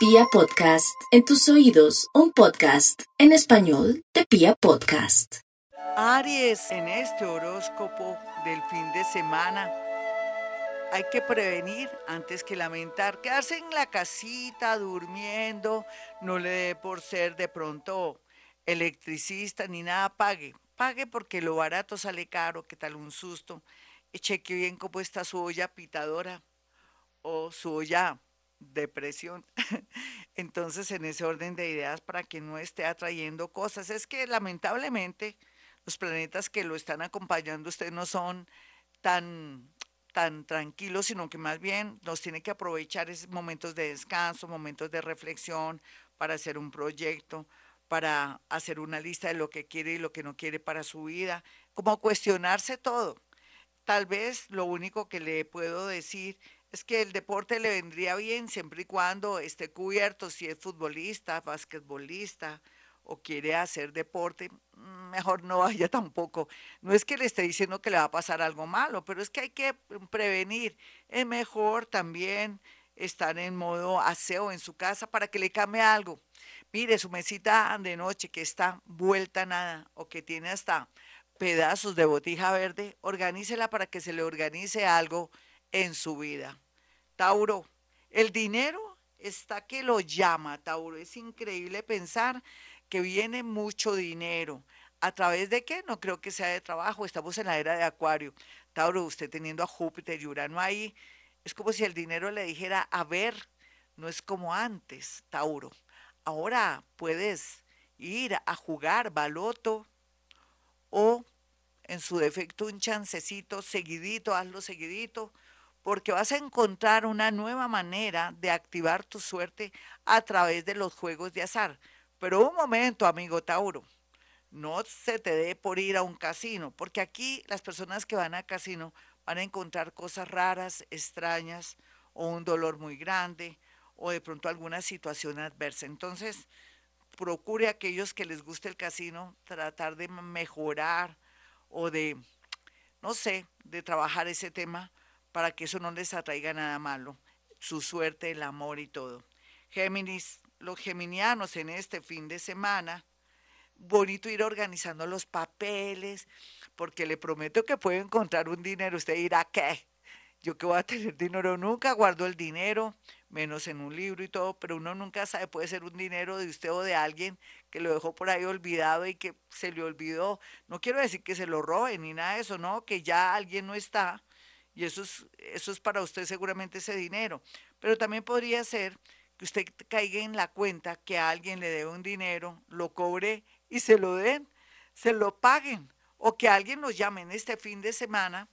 Pia Podcast, en tus oídos, un podcast en español de Pia Podcast. Aries, en este horóscopo del fin de semana, hay que prevenir antes que lamentar. Quedarse en la casita durmiendo, no le dé por ser de pronto electricista ni nada, pague. Pague porque lo barato sale caro, ¿qué tal un susto? Cheque bien cómo está su olla pitadora o su olla de presión. Entonces, en ese orden de ideas, para que no esté atrayendo cosas, es que lamentablemente los planetas que lo están acompañando usted no son tan tan tranquilos, sino que más bien nos tiene que aprovechar esos momentos de descanso, momentos de reflexión para hacer un proyecto, para hacer una lista de lo que quiere y lo que no quiere para su vida, como cuestionarse todo. Tal vez lo único que le puedo decir es que el deporte le vendría bien siempre y cuando esté cubierto, si es futbolista, basquetbolista o quiere hacer deporte, mm, mejor no vaya tampoco. No es que le esté diciendo que le va a pasar algo malo, pero es que hay que prevenir. Es mejor también estar en modo aseo en su casa para que le cambie algo. Mire, su mesita de noche que está vuelta nada o que tiene hasta pedazos de botija verde, organícela para que se le organice algo en su vida. Tauro, el dinero está que lo llama, Tauro. Es increíble pensar que viene mucho dinero. ¿A través de qué? No creo que sea de trabajo. Estamos en la era de Acuario. Tauro, usted teniendo a Júpiter y Urano ahí, es como si el dinero le dijera, a ver, no es como antes, Tauro. Ahora puedes ir a jugar baloto o en su defecto un chancecito seguidito, hazlo seguidito, porque vas a encontrar una nueva manera de activar tu suerte a través de los juegos de azar. Pero un momento, amigo Tauro, no se te dé por ir a un casino, porque aquí las personas que van a casino van a encontrar cosas raras, extrañas, o un dolor muy grande, o de pronto alguna situación adversa. Entonces, procure a aquellos que les guste el casino tratar de mejorar o de, no sé, de trabajar ese tema para que eso no les atraiga nada malo, su suerte, el amor y todo. Géminis, los geminianos en este fin de semana, bonito ir organizando los papeles, porque le prometo que puede encontrar un dinero. Usted dirá, ¿qué? Yo que voy a tener dinero, nunca guardo el dinero, menos en un libro y todo, pero uno nunca sabe, puede ser un dinero de usted o de alguien que lo dejó por ahí olvidado y que se le olvidó. No quiero decir que se lo robe ni nada de eso, no, que ya alguien no está y eso es, eso es para usted seguramente ese dinero. Pero también podría ser que usted caiga en la cuenta que a alguien le debe un dinero, lo cobre y se lo den, se lo paguen, o que alguien nos llame en este fin de semana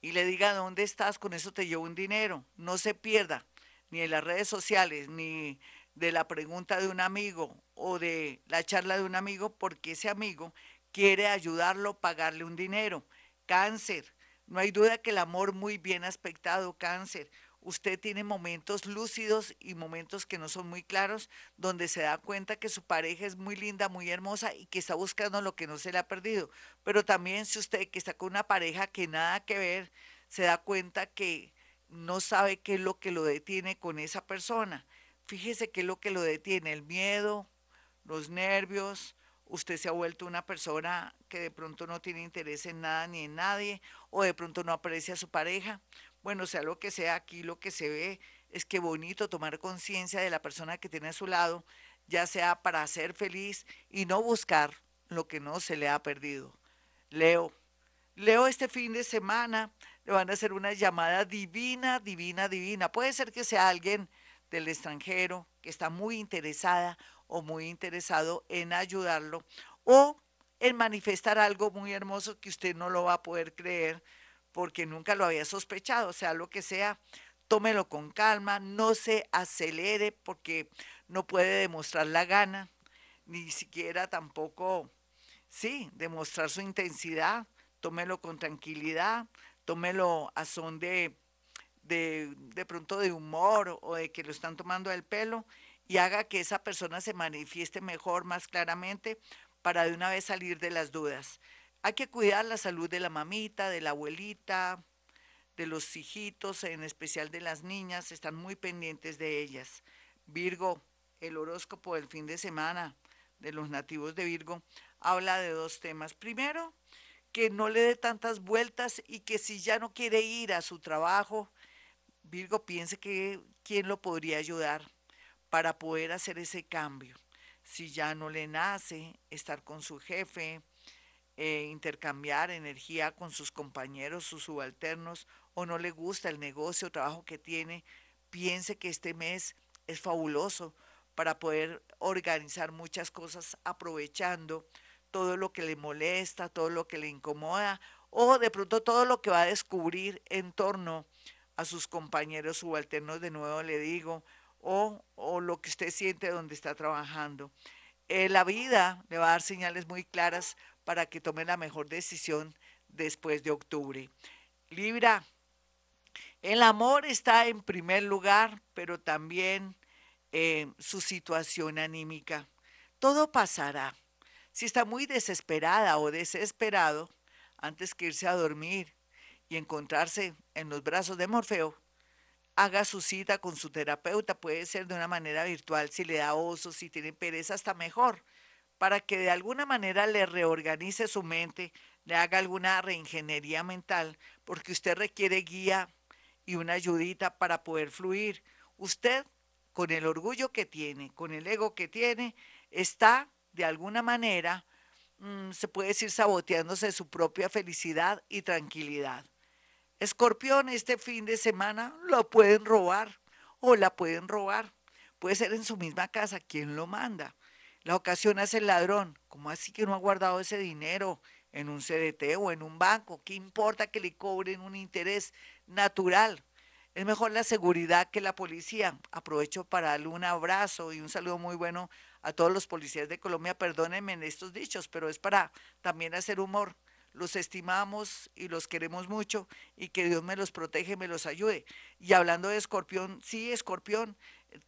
y le diga dónde estás, con eso te llevo un dinero. No se pierda ni en las redes sociales, ni de la pregunta de un amigo o de la charla de un amigo, porque ese amigo quiere ayudarlo, pagarle un dinero. Cáncer, no hay duda que el amor muy bien aspectado, cáncer. Usted tiene momentos lúcidos y momentos que no son muy claros, donde se da cuenta que su pareja es muy linda, muy hermosa y que está buscando lo que no se le ha perdido. Pero también si usted que está con una pareja que nada que ver, se da cuenta que no sabe qué es lo que lo detiene con esa persona. Fíjese qué es lo que lo detiene, el miedo, los nervios, usted se ha vuelto una persona que de pronto no tiene interés en nada ni en nadie, o de pronto no aprecia a su pareja. Bueno, sea lo que sea, aquí lo que se ve es que bonito tomar conciencia de la persona que tiene a su lado, ya sea para ser feliz y no buscar lo que no se le ha perdido. Leo, Leo este fin de semana le van a hacer una llamada divina, divina, divina. Puede ser que sea alguien del extranjero que está muy interesada o muy interesado en ayudarlo o en manifestar algo muy hermoso que usted no lo va a poder creer porque nunca lo había sospechado, sea, lo que sea, tómelo con calma, no se acelere porque no puede demostrar la gana, ni siquiera tampoco, sí, demostrar su intensidad, tómelo con tranquilidad, tómelo a son de, de, de pronto de humor o de que lo están tomando del pelo y haga que esa persona se manifieste mejor, más claramente, para de una vez salir de las dudas. Hay que cuidar la salud de la mamita, de la abuelita, de los hijitos, en especial de las niñas, están muy pendientes de ellas. Virgo, el horóscopo del fin de semana de los nativos de Virgo habla de dos temas. Primero, que no le dé tantas vueltas y que si ya no quiere ir a su trabajo, Virgo piense que quién lo podría ayudar para poder hacer ese cambio. Si ya no le nace estar con su jefe, eh, intercambiar energía con sus compañeros, sus subalternos, o no le gusta el negocio o trabajo que tiene, piense que este mes es fabuloso para poder organizar muchas cosas aprovechando todo lo que le molesta, todo lo que le incomoda o de pronto todo lo que va a descubrir en torno a sus compañeros subalternos, de nuevo le digo, o, lo que usted siente donde está trabajando. Eh, la vida le va a dar señales muy claras para que tome la mejor decisión después de octubre. Libra, el amor está en primer lugar, pero también eh, su situación anímica. Todo pasará. Si está muy desesperada o desesperado, antes que irse a dormir y encontrarse en los brazos de Morfeo, haga su cita con su terapeuta, puede ser de una manera virtual, si le da oso, si tiene pereza, hasta mejor, para que de alguna manera le reorganice su mente, le haga alguna reingeniería mental, porque usted requiere guía y una ayudita para poder fluir. Usted, con el orgullo que tiene, con el ego que tiene, está de alguna manera, mm, se puede decir, saboteándose su propia felicidad y tranquilidad. Escorpión, este fin de semana lo pueden robar o la pueden robar. Puede ser en su misma casa, ¿quién lo manda? La ocasión es el ladrón. ¿Cómo así que no ha guardado ese dinero en un CDT o en un banco? ¿Qué importa que le cobren un interés natural? Es mejor la seguridad que la policía. Aprovecho para darle un abrazo y un saludo muy bueno a todos los policías de Colombia. Perdónenme en estos dichos, pero es para también hacer humor. Los estimamos y los queremos mucho y que Dios me los protege, me los ayude. Y hablando de escorpión, sí, escorpión,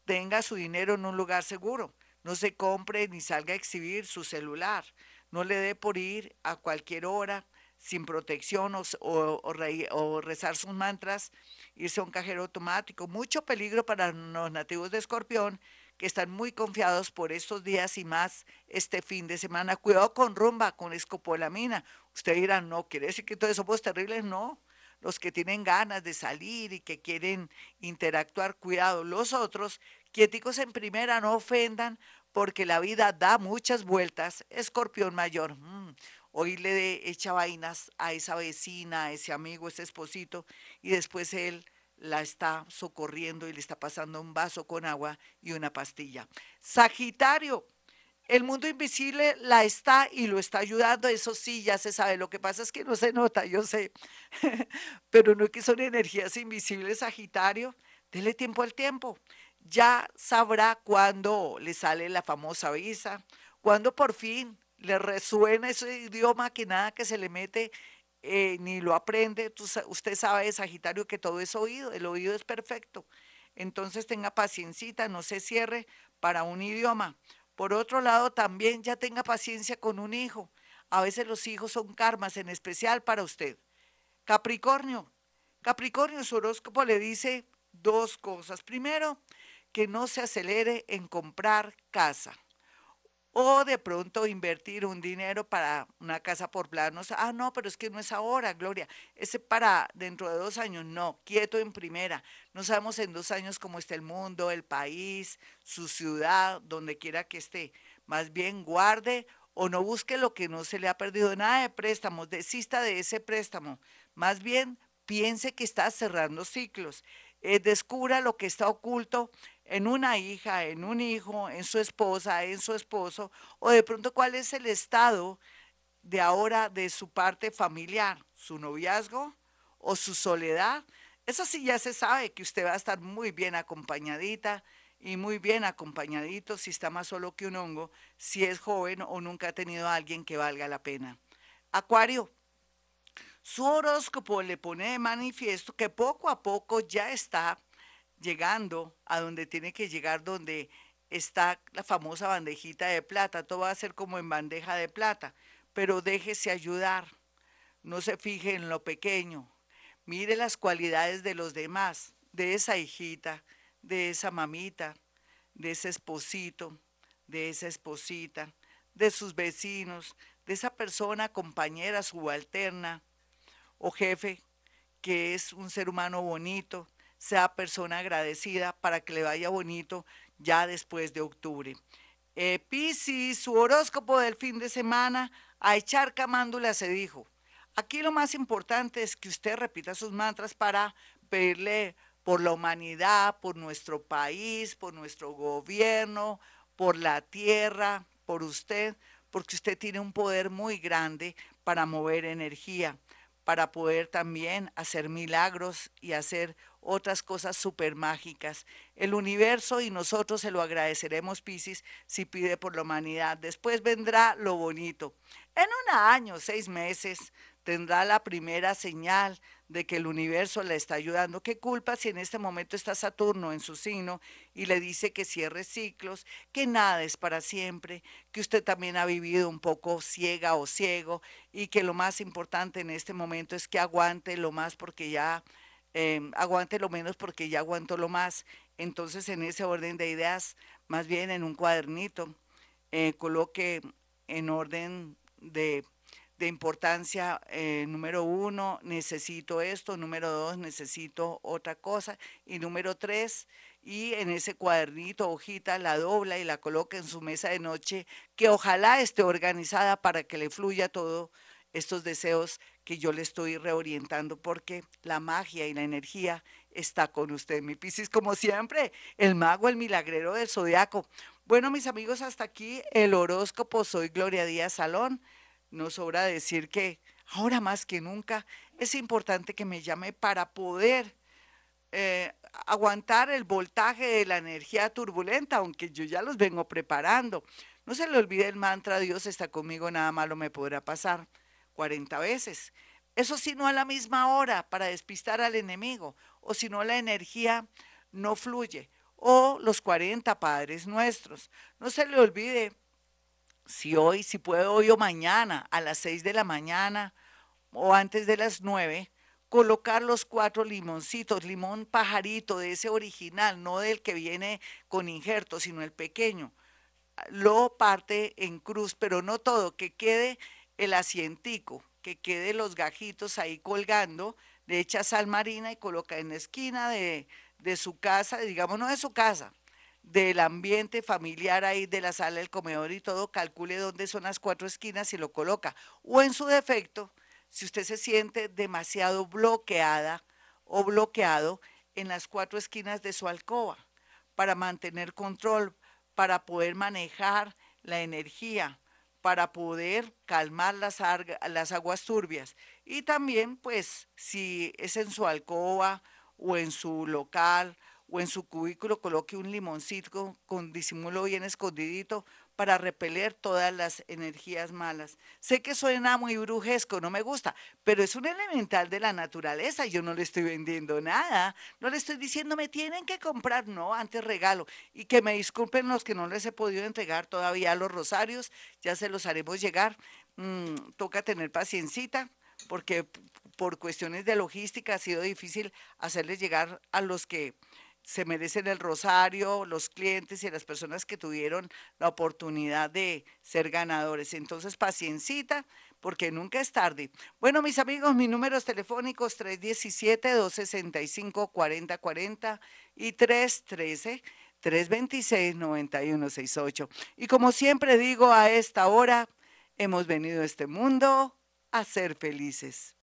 tenga su dinero en un lugar seguro. No se compre ni salga a exhibir su celular. No le dé por ir a cualquier hora sin protección o, o, rezar sus mantras, irse a un cajero automático. Mucho peligro para los nativos de Escorpión que están muy confiados por estos días y más este fin de semana. Cuidado con rumba, con escopolamina. Usted dirá, no, quiere decir que todos somos terribles. No, los que tienen ganas de salir y que quieren interactuar, cuidado. Los otros, quieticos en primera, no ofendan, porque la vida da muchas vueltas. Escorpión mayor. Mm, hoy le echa vainas a esa vecina, a ese amigo, ese esposito, y después él la está socorriendo y le está pasando un vaso con agua y una pastilla. Sagitario, el mundo invisible la está y lo está ayudando, eso sí, ya se sabe. Lo que pasa es que no se nota, yo sé, pero no es que son energías invisibles, Sagitario. Dele tiempo al tiempo. Ya sabrá cuándo le sale la famosa visa, cuándo por fin le resuena ese idioma que nada que se le mete eh, ni lo aprende. usted sabe, Sagitario, que todo es oído, el oído es perfecto. Entonces tenga paciencia, no se cierre para un idioma. Por otro lado, también ya tenga paciencia con un hijo. A veces los hijos son karmas, en especial para usted. Capricornio. Capricornio, su horóscopo le dice dos cosas. Primero, que no se acelere en comprar casa o de pronto invertir un dinero para una casa por planos. Ah, no, pero es que no es ahora, Gloria. Ese para dentro de dos años, no, quieto en primera. No sabemos en dos años cómo está el mundo, el país, su ciudad, donde quiera que esté. Más bien guarde o no busque lo que no se le ha perdido nada de préstamos, desista de ese préstamo. Más bien piense que está cerrando ciclos. Eh, descubra lo que está oculto en una hija, en un hijo, en su esposa, en su esposo, o de pronto cuál es el estado de ahora de su parte familiar, su noviazgo o su soledad. Eso sí ya se sabe que usted va a estar muy bien acompañadita y muy bien acompañadito si está más solo que un hongo, si es joven o nunca ha tenido a alguien que valga la pena. Acuario, su horóscopo le pone de manifiesto que poco a poco ya está llegando a donde tiene que llegar, donde está la famosa bandejita de plata. Todo va a ser como en bandeja de plata, pero déjese ayudar. No se fije en lo pequeño. Mire las cualidades de los demás, de esa hijita, de esa mamita, de ese esposito, de esa esposita, de sus vecinos, de esa persona, compañera, subalterna o jefe, que es un ser humano bonito, sea persona agradecida para que le vaya bonito ya después de octubre. Eh, Piscis, su horóscopo del fin de semana, a echar camándula se dijo. Aquí lo más importante es que usted repita sus mantras para pedirle por la humanidad, por nuestro país, por nuestro gobierno, por la tierra, por usted, porque usted tiene un poder muy grande para mover energía, para poder también hacer milagros y hacer otras cosas súper mágicas. El universo y nosotros se lo agradeceremos, Piscis, si pide por la humanidad. Después vendrá lo bonito. En un año, seis meses, tendrá la primera señal de que el universo le está ayudando. ¿Qué culpa si en este momento está Saturno en su signo y le dice que cierre ciclos, que nada es para siempre, que usted también ha vivido un poco ciega o ciego y que lo más importante en este momento es que aguante lo más porque ya, em, aguante lo menos porque ya aguantó lo más. Entonces en ese orden de ideas, más bien en un cuadernito, eh, coloque en orden de de importancia, eh, número uno, necesito esto, número dos, necesito otra cosa, y número tres, y en ese cuadernito, hojita, la dobla y la coloca en su mesa de noche, que ojalá esté organizada para que le fluya todo estos deseos que yo le estoy reorientando, porque la magia y la energía está con usted, mi Piscis, como siempre, el mago, el milagrero del zodiaco. Bueno, mis amigos, hasta aquí el horóscopo. Soy Gloria Díaz Salón no sobra decir que ahora más que nunca es importante que me llame para poder eh, aguantar el voltaje de la energía turbulenta, aunque yo ya los vengo preparando. No se le olvide el mantra, Dios está conmigo, nada malo me podrá pasar 40 veces. Eso sí, no a la misma hora para despistar al enemigo, o si no la energía no fluye. O los 40 padres nuestros. No se le olvide si hoy, si puede hoy o mañana, a las seis de la mañana o antes de las nueve, colocar los cuatro limoncitos, limón pajarito de ese original, no del que viene con injerto, sino el pequeño. Lo parte en cruz, pero no todo, que quede el asientico, que quede los gajitos ahí colgando, le echa sal marina y coloca en la esquina de, de su casa, digamos no de su casa, del ambiente familiar ahí de la sala, del comedor y todo, calcule dónde son las cuatro esquinas y lo coloca. O en su defecto, si usted se siente demasiado bloqueada o bloqueado en las cuatro esquinas de su alcoba, para mantener control, para poder manejar la energía, para poder calmar las, las aguas turbias. Y también, pues, si es en su alcoba o en su local o en su cubículo coloque un limoncito con disimulo bien escondidito para repeler todas las energías malas. Sé que suena muy brujesco, no me gusta, pero es un elemental de la naturaleza. Yo no le estoy vendiendo nada, no le estoy diciendo me tienen que comprar, no, antes regalo. Y que me disculpen los que no les he podido entregar todavía los rosarios, ya se los haremos llegar. Mm, toca tener paciencita porque por cuestiones de logística ha sido difícil hacerles llegar a los que se merecen el rosario, los clientes y las personas que tuvieron la oportunidad de ser ganadores. Entonces, paciencita, porque nunca es tarde. Bueno, mis amigos, mis números telefónicos 317-265-4040 y 313-326-9168. Y como siempre digo, a esta hora hemos venido a este mundo a ser felices.